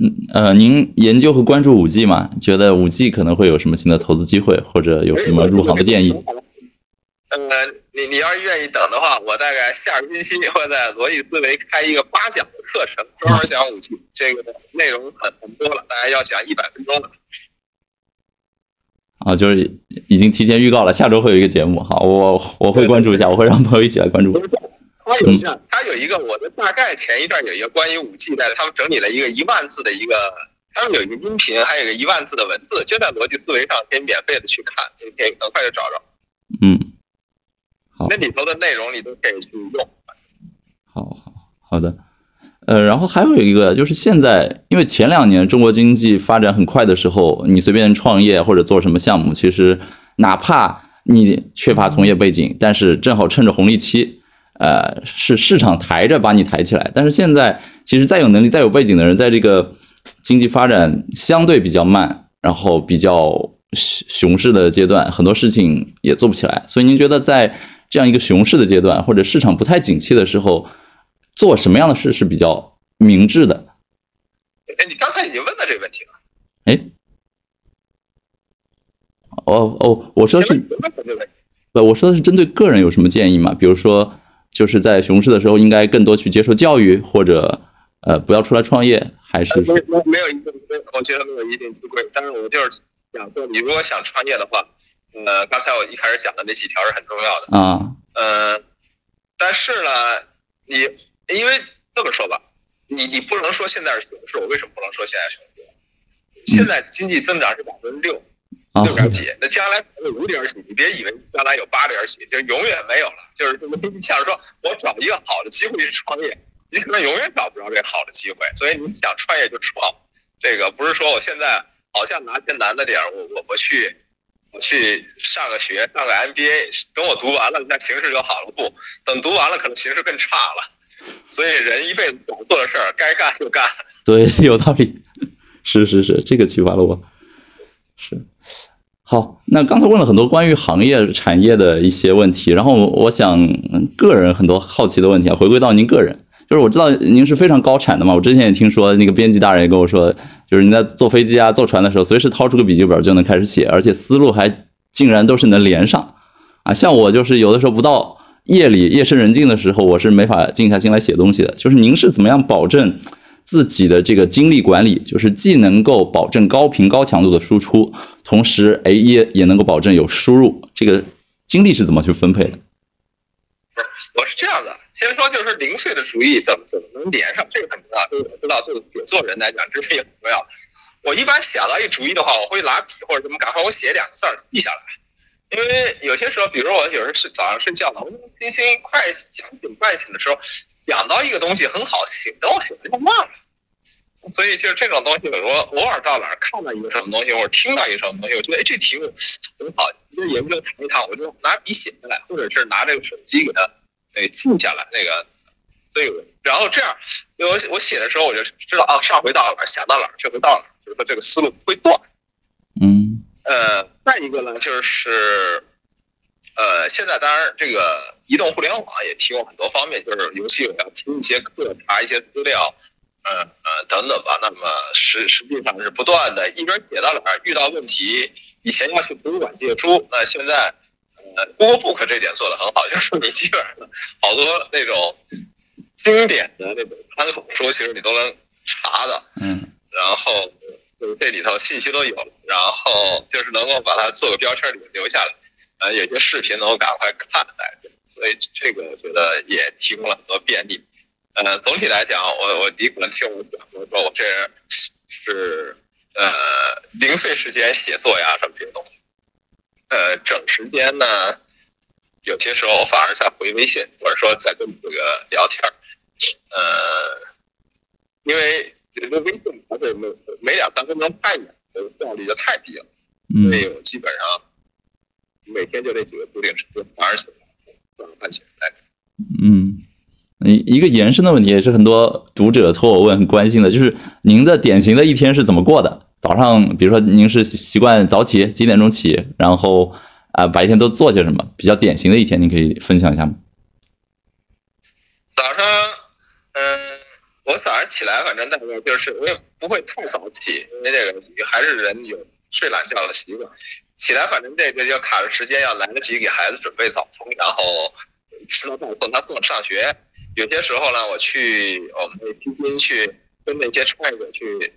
嗯呃，您研究和关注五 G 吗？觉得五 G 可能会有什么新的投资机会，或者有什么入行的建议？呃，你你要是愿意等的话，我大概下个星期会在罗辑思维开一个八讲的课程，专门讲五 G，这个内容很很多了，大概要讲一百分钟的。啊，就是已经提前预告了，下周会有一个节目，好，我我会关注一下，我会让朋友一起来关注。他有一个，他有一个，我的大概前一段有一个关于五 G 的，他们整理了一个一万字的一个，他们有一个音频，还有一个一万字的文字，就在逻辑思维上可以免费的去看，你可以很快就找着。嗯。好那里头的内容你都可以去用。好好好的，呃，然后还有一个就是现在，因为前两年中国经济发展很快的时候，你随便创业或者做什么项目，其实哪怕你缺乏从业背景，但是正好趁着红利期，呃，是市场抬着把你抬起来。但是现在，其实再有能力、再有背景的人，在这个经济发展相对比较慢，然后比较熊市的阶段，很多事情也做不起来。所以，您觉得在这样一个熊市的阶段，或者市场不太景气的时候，做什么样的事是比较明智的？哎，你刚才已经问到这个问题了。哎，哦哦，我说是，不，我说的是针对个人有什么建议吗？比如说，就是在熊市的时候，应该更多去接受教育，或者呃，不要出来创业，还是没没没有一定，我觉得没有一定之规。但是我就是想说，你如果想创业的话，呃，刚才我一开始讲的那几条是很重要的啊。呃，但是呢，你因为这么说吧，你你不能说现在是熊市，我为什么不能说现在熊市？现在经济增长是百分之六，六点几，那将来可能五点几，你别以为将来有八点几，就永远没有了。就是你想说，我找一个好的机会去创业，你可能永远找不着这好的机会。所以你想创业就创，这个不是说我现在好像拿些难的点儿，我我我去我去上个学，上个 MBA，等我读完了，那形势就好了。不等读完了，可能形势更差了。所以人一辈子想做的事儿，该干就干。对，有道理。是是是，这个启发了我。是，好，那刚才问了很多关于行业产业的一些问题，然后我想个人很多好奇的问题啊，回归到您个人，就是我知道您是非常高产的嘛，我之前也听说那个编辑大人也跟我说，就是你在坐飞机啊、坐船的时候，随时掏出个笔记本就能开始写，而且思路还竟然都是能连上啊。像我就是有的时候不到夜里夜深人静的时候，我是没法静下心来写东西的。就是您是怎么样保证？自己的这个精力管理，就是既能够保证高频高强度的输出，同时哎也也能够保证有输入。这个精力是怎么去分配的？不是，我是这样的。先说就是零碎的主意怎么怎么能连上，这个很重要。这个我知道，对写作人来讲，这个也很重要。我一般想到一主意的话，我会拿笔或者什么，赶快我写两个字儿记下来。因为有些时候，比如我有时候是早上睡觉呢，我星星快想醒快醒的时候，想到一个东西很好，醒等我醒了就忘了。所以就是这种东西，我偶尔到哪儿看到一个什么东西，或者听到一个什么东西，我觉得哎这题目很好，就研究谈一谈，我就拿笔写下来，或者是拿这个手机给它给记下来那个。所以然后这样，我我写的时候我就知道啊，上回到哪儿想到哪儿，这回到哪儿，就是说这个思路不会断。嗯。呃。再一个呢，就是，呃，现在当然这个移动互联网也提供很多方面，就是尤其我要听一些课，查一些资料，呃呃等等吧。那么实实际上是不断的，一边写到哪儿遇到问题，以前要去图书馆借书，那现在呃，Google Book 这点做的很好，就是你基本上好多那种经典的那种参考书，其实你都能查的。嗯，然后。就是这里头信息都有了，然后就是能够把它做个标签里留下来，呃，有些视频能够赶快看来，所以这个我觉得也提供了很多便利。呃，总体来讲，我我你可能听我讲，我说我这是呃零碎时间写作呀什么这些东西，呃，整时间呢，有些时候反而在回微信，或者说在跟这个聊天呃，因为。这个微信它是每每两三分钟看一眼，这个效率就太低了，所以我基本上每天就这几个固定时间，而且早上半起来。嗯，一一个延伸的问题也是很多读者托我问很关心的，就是您的典型的一天是怎么过的？早上，比如说您是习惯早起，几点钟起？然后啊，白天都做些什么？比较典型的一天，您可以分享一下吗？早上，嗯。早上起来，反正大概就是我也不会太早起，因为这个还是人有睡懒觉的习惯。起来，反正这个要卡着时间，要来得及给孩子准备早餐，然后吃了饭送他送上学。有些时候呢，我去我们的基金去跟那些创业者去，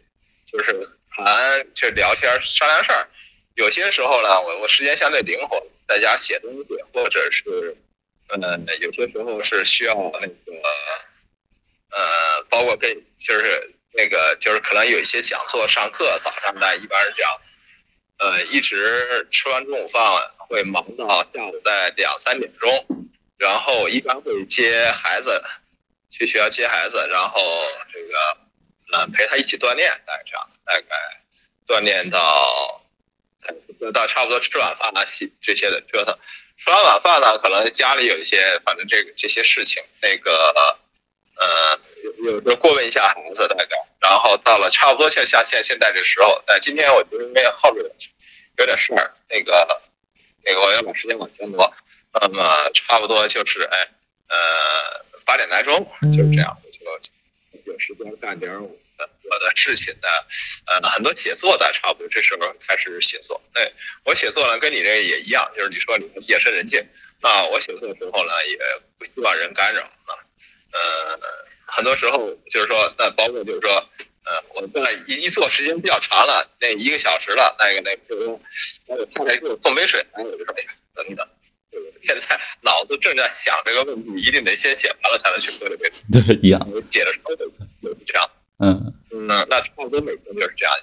就是谈去聊天商量事儿。有些时候呢，我我时间相对灵活，在家写东西，或者是嗯，有些时候是需要那个。呃，包括跟就是那个就是可能有一些讲座上课，早上呢一般是这样，呃，一直吃完中午饭会忙到下午在两三点钟，然后一般会接孩子，去学校接孩子，然后这个呃陪他一起锻炼，大概这样，大概锻炼到就到差不多吃晚饭啊，这些的折腾。吃完晚饭呢，可能家里有一些，反正这个这些事情，那个呃，有有的过问一下红色大概，然后到了差不多像像现现在这时候，但今天我就因为后边有点事儿，那个那个我要把时间往前挪，那么差不多就是哎呃八点来钟就是这样，我就有时间干点我的我的事情的，呃很多写作的差不多这时候开始写作，对我写作呢跟你这个也一样，就是你说你夜深人静，那我写作的时候呢也不希望人干扰啊，呃很多时候就是说那包括就是说。呃，我在一一坐时间比较长了，那一个小时了，那个那个，那个太太给我送杯水，哎，我就说，哎呀，等一等，现在脑子正在想这个问题，一定得先写完了才能去喝这杯水。对，一样。我写的时候就是这样。嗯那那差不多每天就是这样。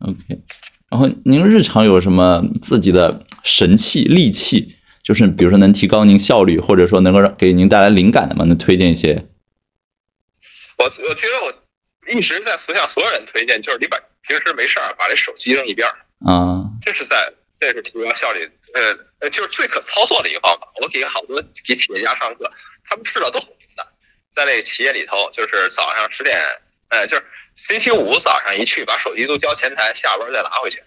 OK，然后您日常有什么自己的神器利器？就是比如说能提高您效率，或者说能够让给您带来灵感的吗？能推荐一些？我我觉得我一直在向所有人推荐，就是你把平时没事儿把这手机扔一边儿，啊，这是在这是提高效率，呃呃，就是最可操作的一个方法。我给好多给企业家上课，他们试了都很平的，在那个企业里头，就是早上十点，呃，就是星期五早上一去，把手机都交前台，下班再拿回去。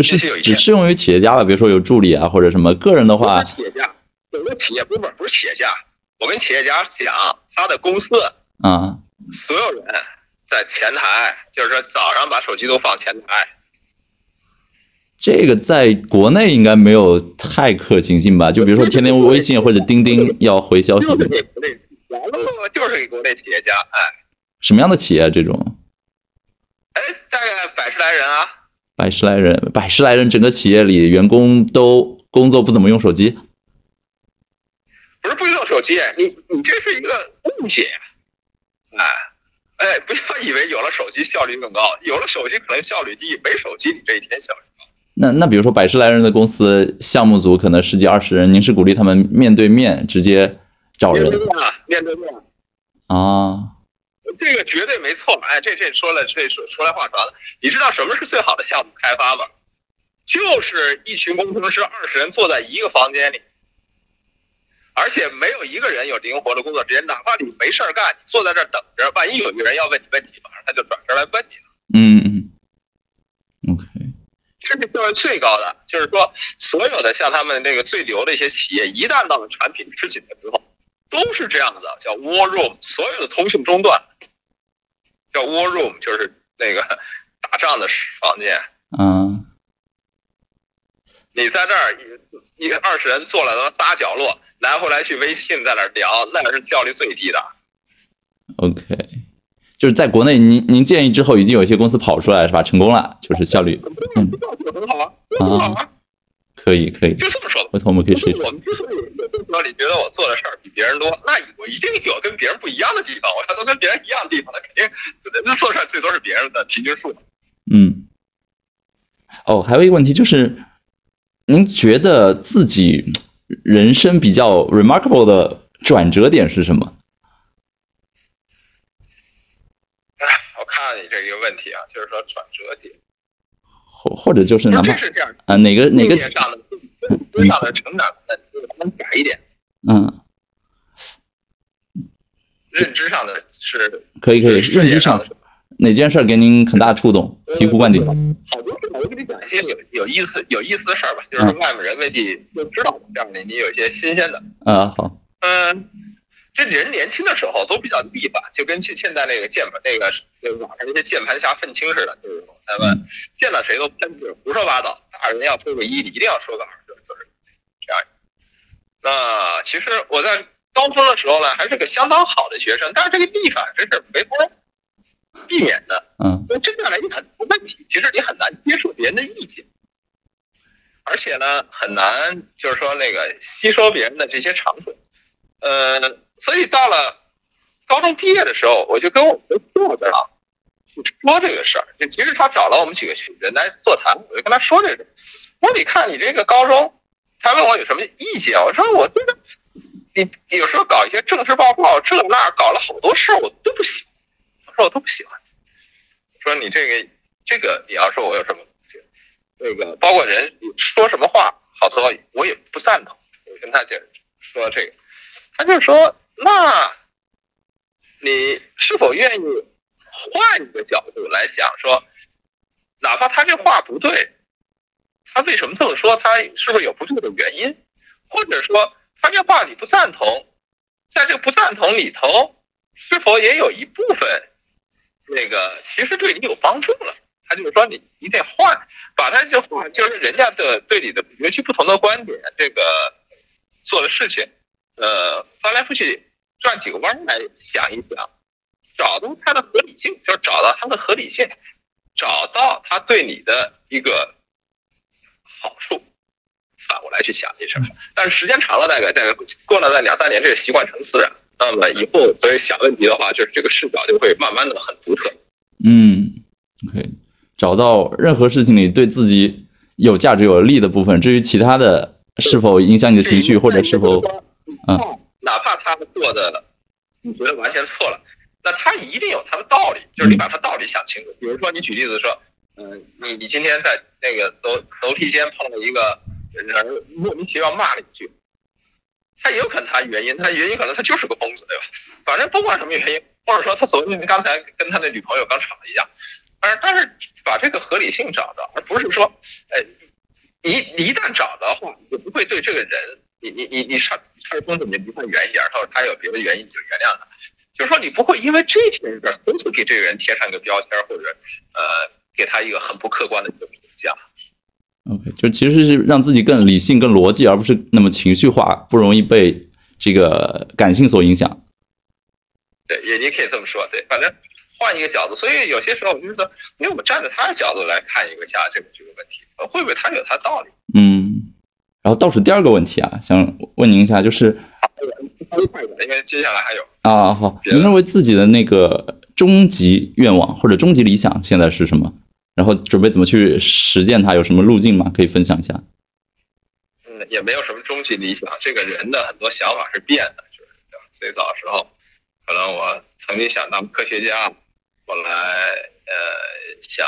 只适用于企业家吧？比如说有助理啊，或者什么个人的话企业家，有个企业不是不是企业家，我跟企业家讲，他的公司啊，所有人在前台，就是说早上把手机都放前台，这个在国内应该没有太可行性吧？就比如说天天微信或者钉钉要回消息就，是给国内完了，就是给国内企业家，哎什么样的企业啊？这种哎，大概百十来人啊，百十来人，百十来人，整个企业里员工都工作不怎么用手机不是不用手机，你你这是一个误解，哎哎，不要以为有了手机效率更高，有了手机可能效率低，没手机你这一天效率高。那那比如说百十来人的公司，项目组可能十几二十人，您是鼓励他们面对面直接找人面对面啊，面对面。啊？这个绝对没错，哎，这这说了，这说说来话长了。你知道什么是最好的项目开发吗？就是一群工程师二十人坐在一个房间里，而且没有一个人有灵活的工作时间，哪怕你没事儿干，你坐在这儿等着，万一有一个人要问你问题，马上他就转身来问你了。嗯嗯，OK，这是效率最高的，就是说，所有的像他们那个最牛的一些企业，一旦到了产品吃紧的时候，都是这样的，叫 war room，所有的通讯中断，叫 war room，就是那个打仗的房间。啊，你在这儿一二十人坐了他妈仨角落，来回来去微信在那儿聊，那是效率最低的。OK，就是在国内，您您建议之后，已经有一些公司跑出来是吧？成功了，就是效率嗯，可以可以，就这么说吧。回头我们可以试一试。我们之所以有的时候你觉得我做的事儿比别人多，那我一定有跟别人不一样的地方。我要都跟别人一样的地方，那肯定那做事儿最多是别人的平均数。嗯，哦，还有一个问题就是，您觉得自己人生比较 remarkable 的转折点是什么？我看到你这一个问题啊，就是说转折点，或或者就是不哪怕是这样，啊哪个哪个意念上的成长，那能改一点，嗯，认知上的是可以可以，认知上的哪件事儿给您很大触动，醍醐灌顶？好多事儿，我给你讲一些有有意思有意思的事儿吧，就是嗯外面人未必就知道，这样的你有一些新鲜的。啊，好，嗯，这人年轻的时候都比较立吧，就跟现现在那个键盘那个那个网上那些键盘侠愤青似的，就是说他们见到谁都喷，就是胡说八道。大人要说个一，你一定要说个二，就是就是这样。那其实我在高中的时候呢，还是个相当好的学生，但是这个逆反真是没法避免的。嗯那这样来一很多问题，其实你很难接受别人的意见，而且呢，很难就是说那个吸收别人的这些长处。呃，所以到了高中毕业的时候，我就跟我们的作者去说这个事儿。就其实他找了我们几个人来座谈，我就跟他说这个。我说你看你这个高中，他问我有什么意见，我说我这个你有时候搞一些政治报告，这那搞了好多事儿，我都不喜欢。我说我都不喜欢。说你这个这个，你要说我有什么这那个包括人说什么话，好多我也不赞同。我跟他讲说这个，他就说，那你是否愿意换一个角度来想，说哪怕他这话不对，他为什么这么说？他是不是有不对的原因？或者说他这话你不赞同，在这个不赞同里头，是否也有一部分那个其实对你有帮助了？他就是说你你得换，把他这话就是人家的对你的尤其不同的观点，这个做的事情，呃，翻来覆去转几个弯来想一想，找到它的合理性，就是找到它的合理性，找到它对你的一个好处。反过来去想这事儿，但是时间长了，大概大概过了那两三年，这个习惯成自然。那么以后所以想问题的话，就是这个视角就会慢慢的很独特。嗯，OK，找到任何事情里对自己有价值、有利的部分，至于其他的是否影响你的情绪，或者是否嗯，哪怕他做的你觉得完全错了，那他一定有他的道理，就是你把他道理想清楚。比如说你举例子说，嗯，你你今天在那个楼楼梯间碰到一个。人莫名其妙骂了一句，他也有可能他原因，他原因可能他就是个疯子，对吧？反正不管什么原因，或者说他昨天刚才跟他的女朋友刚吵了一架，而但是把这个合理性找到，而不是说，哎，你你一旦找到的话，你就不会对这个人，你你你你他他是疯子，你离他远一点，他说他有别的原因，你就原谅他，就是说你不会因为这件事从此给这个人贴上一个标签，或者呃给他一个很不客观的一个评价。OK，就其实是让自己更理性、更逻辑，而不是那么情绪化，不容易被这个感性所影响。对，也你可以这么说。对，反正换一个角度，所以有些时候我就觉得，因为我们站在他的角度来看一个下这个这个问题，会不会他有他的道理？嗯。然后倒数第二个问题啊，想问您一下，就是因为接下来还有啊，好，您认为自己的那个终极愿望或者终极理想现在是什么？然后准备怎么去实践它？有什么路径吗？可以分享一下。嗯，也没有什么终极理想。这个人的很多想法是变的，就是最早的时候，可能我曾经想当科学家，后来呃想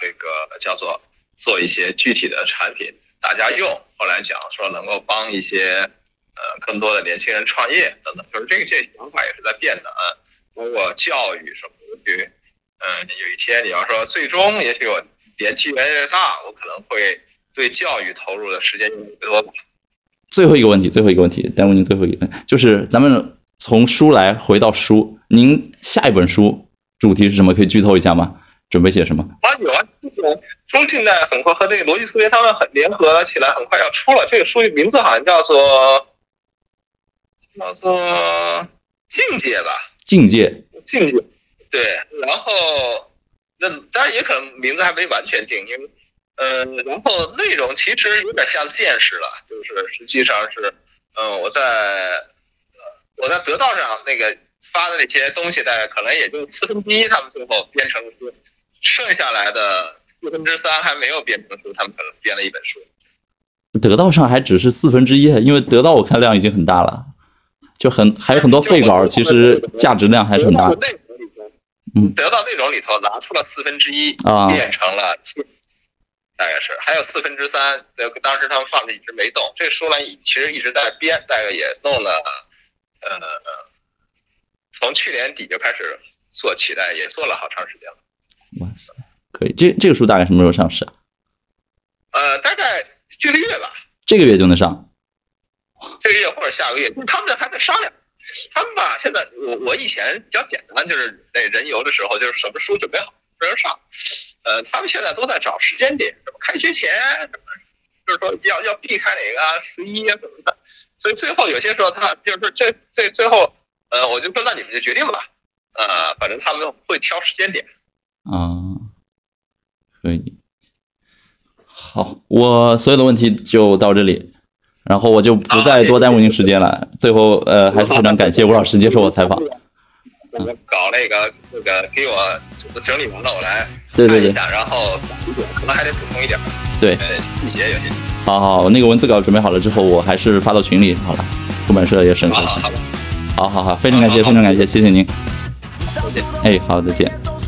这个叫做做一些具体的产品大家用，后来讲说能够帮一些呃更多的年轻人创业等等，就是这个这想法也是在变的啊。包括教育什么的。嗯，有一天你要说最终，也许我年纪越来越大，我可能会对教育投入的时间越多吧。最后一个问题，最后一个问题，耽误您最后一个，就是咱们从书来回到书，您下一本书主题是什么？可以剧透一下吗？准备写什么？啊，有啊，这个中近代很快和那个逻辑思维他们很联合起来，很快要出了。这个书名字好像叫做叫做境界吧？境界，境界。对，然后那当然也可能名字还没完全定，因为嗯，然后内容其实有点像见识了，就是实际上是嗯，我在我在得到上那个发的那些东西，大概可能也就四分之一，他们最后编成书，剩下来的四分之三还没有编成书，他们可能编了一本书。得到上还只是四分之一，因为得到我看量已经很大了，就很还有很多废稿，其实价值量还是很大。嗯，得到内容里头拿出了四分之一，变成了大概是还有四分之三，当时他们放着一直没动。这个书呢，其实一直在编，大概也弄了，呃，从去年底就开始做起来，也做了好长时间了。哇塞，可以，这这个书大概什么时候上市啊？呃，大概这个月吧。这个月就能上？这个月或者下个月，他们还在商量。他们吧，现在我我以前比较简单，就是那人游的时候，就是什么书准备好，什么上。呃，他们现在都在找时间点，什么开学前，什么，就是说要要避开哪个十一啊什么的。所以最后有些时候，他就是这这最后，呃，我就说那你们就决定吧。呃，反正他们会挑时间点。啊，可以。好，我所有的问题就到这里。然后我就不再多耽误您时间了。最后，呃，还是非常感谢吴老师接受我采访。搞那个那个，给我整理完了，我来看一下，然后可能还得补充一点。对，细节有些。好好，那个文字稿准备好了之后，我还是发到群里好了。出版社也审核。好好好好好，非常感谢，非常感谢，谢谢您。哎，好，再见。